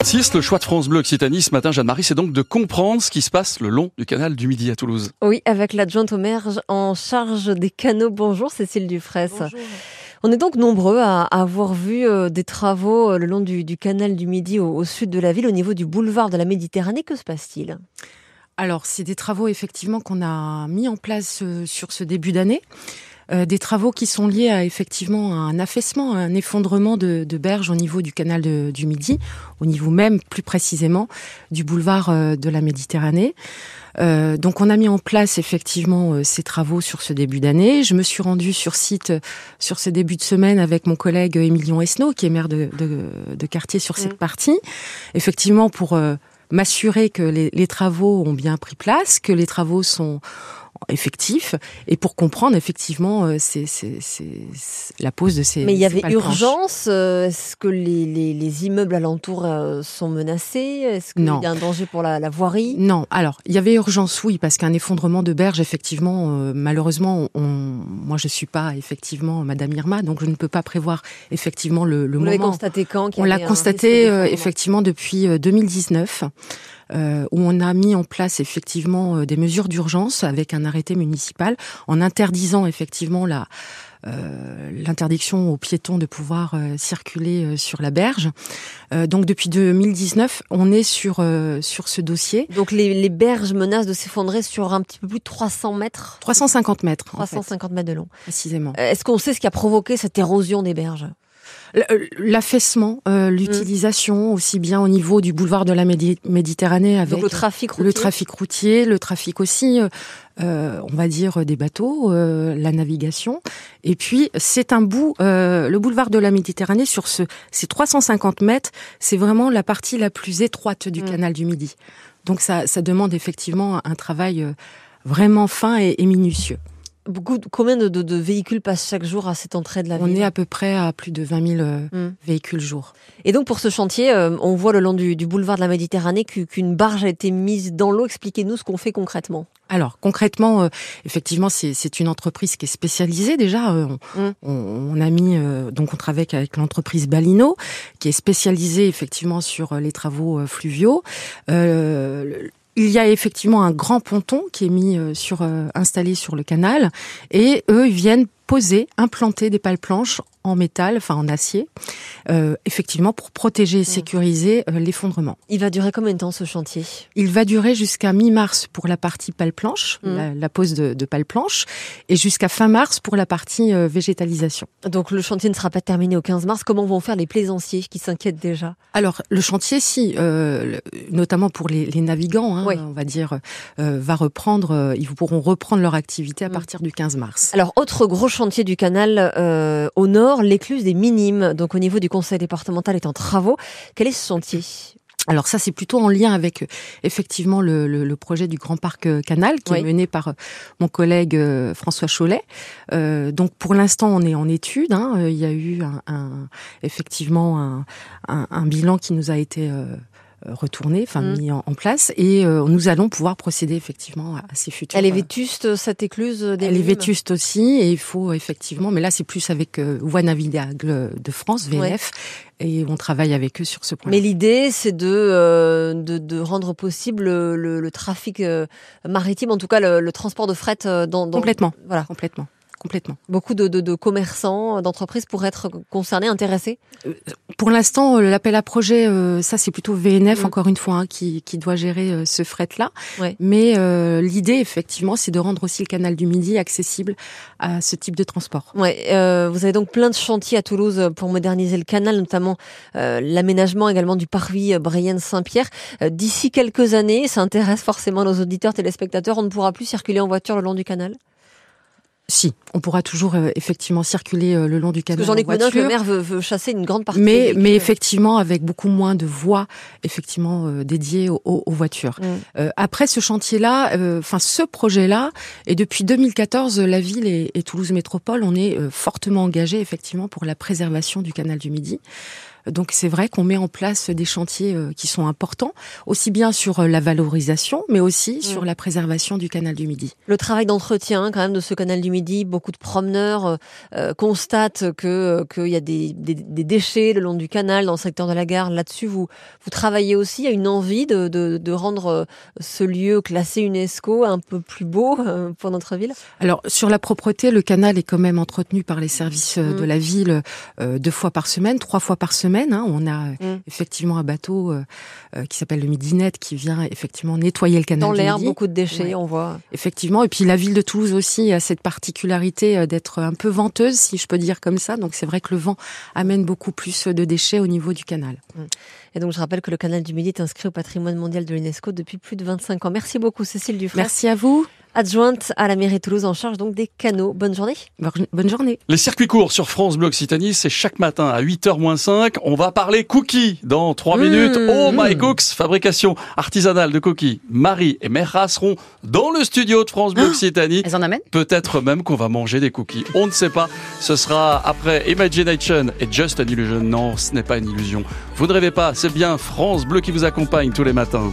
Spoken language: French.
le choix de France Bleu Occitanie ce matin, Jeanne-Marie, c'est donc de comprendre ce qui se passe le long du canal du Midi à Toulouse. Oui, avec l'adjointe au maire en charge des canaux. Bonjour Cécile Dufresne. Bonjour. On est donc nombreux à avoir vu euh, des travaux euh, le long du, canal du Midi au, sud de la ville, au niveau du boulevard de la Méditerranée. Que se passe-t-il? Alors, c'est des travaux effectivement qu'on a mis en place euh, sur ce début d'année. Des travaux qui sont liés à effectivement un affaissement, un effondrement de, de berges au niveau du canal du Midi, au niveau même plus précisément du boulevard de la Méditerranée. Euh, donc on a mis en place effectivement euh, ces travaux sur ce début d'année. Je me suis rendue sur site euh, sur ce début de semaine avec mon collègue Émilion Esnault, qui est maire de, de, quartier sur cette mm. partie, effectivement pour m'assurer que les, les, travaux ont bien pris place, que les travaux sont effectif et pour comprendre effectivement euh, c'est la pose de ces. Mais il y avait urgence. Euh, est-ce que les, les, les, immeubles alentours euh, sont menacés? Est-ce qu'il y a un danger pour la, la, voirie? Non. Alors il y avait urgence, oui, parce qu'un effondrement de berge, effectivement, malheureusement, on, moi je suis pas effectivement Madame Irma, donc je ne peux pas prévoir effectivement le, le Vous moment. constaté quand On l'a constaté effectivement depuis 2019. Euh, où on a mis en place effectivement euh, des mesures d'urgence avec un arrêté municipal en interdisant effectivement la euh, l'interdiction aux piétons de pouvoir circuler sur la berge. donc depuis 2019, on est sur sur ce dossier. Donc les, les berges menacent de s'effondrer sur un petit peu plus de 300 mètres. 350 mètres. 350 mètres de long. Précisément. Est-ce qu'on sait ce qui a provoqué cette érosion des berges? euh, l'affaissement, euh, l'utilisation aussi bien au niveau du boulevard de la Méditerranée avec le trafic routier, le trafic routier, le trafic aussi, euh, on va dire des bateaux, la navigation. Et puis c'est un bout, le boulevard de la Méditerranée sur ce, ces 350 mètres, c'est vraiment la partie la plus étroite du mm. canal du Midi. Donc ça, ça demande effectivement un travail vraiment fin et minutieux combien de, véhicules passent chaque jour à cette entrée de la ville On est à peu près à plus de 20 000 euh, hmm. véhicules jour. Et donc pour ce chantier, euh, on voit le long du, boulevard de la Méditerranée qu'une barge a été mise dans l'eau. Expliquez-nous ce qu'on fait concrètement. Alors concrètement, euh, effectivement, c'est une entreprise qui est spécialisée déjà. Hmm. on, a mis donc on travaille avec l'entreprise Balino, qui est spécialisée effectivement sur les travaux fluviaux. Il y a effectivement un grand ponton qui est mis euh, sur euh, installé sur le canal et eux ils viennent poser, implanter des pales planches en métal, enfin en acier, euh, effectivement pour protéger et mmh. sécuriser euh, l'effondrement. Il va durer combien de temps ce chantier? Il va durer jusqu'à mi-mars pour la partie pale planche, mmh. la, pose de, de pale planche, et jusqu'à fin mars pour la partie euh, végétalisation. Donc le chantier ne sera pas terminé au 15 mars. Comment vont faire les plaisanciers qui s'inquiètent déjà? Alors le chantier, si, notamment pour les, les navigants, hein, on va dire, va reprendre. ils pourront reprendre leur activité à mmh. partir du 15 mars. Alors autre gros chantier du canal euh, au nord, l'écluse des Minimes, donc au niveau du conseil départemental est en travaux. Quel est ce chantier? Alors ça, c'est plutôt en lien avec effectivement le, projet du Grand Parc euh, Canal qui est mené par euh, mon collègue François Cholet. donc pour l'instant, on est en étude. Hein. Il y a eu un, effectivement un, bilan qui nous a été euh, retourné, enfin mm. mis en, place, et euh, nous allons pouvoir procéder effectivement à, ces futurs. Elle est vétuste cette écluse des Elle est vétuste aussi, et il faut effectivement, mais là c'est plus avec euh, Navigable de France VNF. Et on travaille avec eux sur ce point. Mais l'idée, c'est de, de, de rendre possible le, le trafic maritime, en tout cas le, le transport de fret dans, dans... complètement. Voilà, complètement complètement. Beaucoup de, de, de commerçants, d'entreprises pourraient être concernés, intéressés euh, Pour l'instant, euh, l'appel à projet, euh, ça c'est plutôt VNF, mm. encore une fois, hein, qui, qui, doit gérer ce fret-là. Mais l'idée, effectivement, c'est de rendre aussi le canal du Midi accessible à ce type de transport. Ouais, vous avez donc plein de chantiers à Toulouse pour moderniser le canal, notamment l'aménagement également du parvis Brienne-Saint-Pierre. D'ici quelques années, ça intéresse forcément nos auditeurs, téléspectateurs, on ne pourra plus circuler en voiture le long du canal? Si, on pourra toujours euh, effectivement circuler euh, le long du canal. Parce que j'en ai que le maire veut, chasser une grande partie. Mais, mais effectivement, avec beaucoup moins de voies effectivement euh, dédiées aux, voitures. Mm. après ce chantier-là, enfin ce projet-là, et depuis 2014, la ville et, Toulouse Métropole, on est fortement engagés effectivement pour la préservation du canal du Midi. Donc c'est vrai qu'on met en place des chantiers qui sont importants, aussi bien sur la valorisation, mais aussi mm. sur la préservation du canal du Midi. Le travail d'entretien quand même de ce canal du Midi, beaucoup de promeneurs constatent que qu'il y a des, des, des, déchets le long du canal, dans le secteur de la gare. Là-dessus, vous vous travaillez aussi. Il y a une envie de, de, de rendre ce lieu classé UNESCO un peu plus beau pour notre ville? Alors sur la propreté, le canal est quand même entretenu par les services de mm. la ville deux fois par semaine, trois fois par semaine. Hein. On a mm. effectivement un bateau qui s'appelle le Midinet qui vient effectivement nettoyer le canal. Dans l'air, beaucoup de déchets, on voit. Effectivement, et puis la ville de Toulouse aussi a cette particularité d'être un peu venteuse, si je peux dire comme ça. Donc c'est vrai que le vent amène beaucoup plus de déchets au niveau du canal. Mm. Et donc je rappelle que le canal du Midi est inscrit au patrimoine mondial de l'UNESCO depuis plus de 25 ans. Merci beaucoup Cécile Dufresne. Merci à vous adjointe à la mairie de Toulouse en charge donc des canaux. Bonne journée. Bonne journée. Les circuits courts sur France Bleu Occitanie, c'est chaque matin à 8h moins 5. On va parler cookies dans 3 mmh. minutes. Oh my cooks, fabrication artisanale de cookies. Marie et Mère seront dans le studio de France Bleu ah, Occitanie. Elles en amènent Peut-être même qu'on va manger des cookies. On ne sait pas. Ce sera après Imagination et Just an Illusion. Non, ce n'est pas une illusion. Vous ne rêvez pas, c'est bien France Bleu qui vous accompagne tous les matins.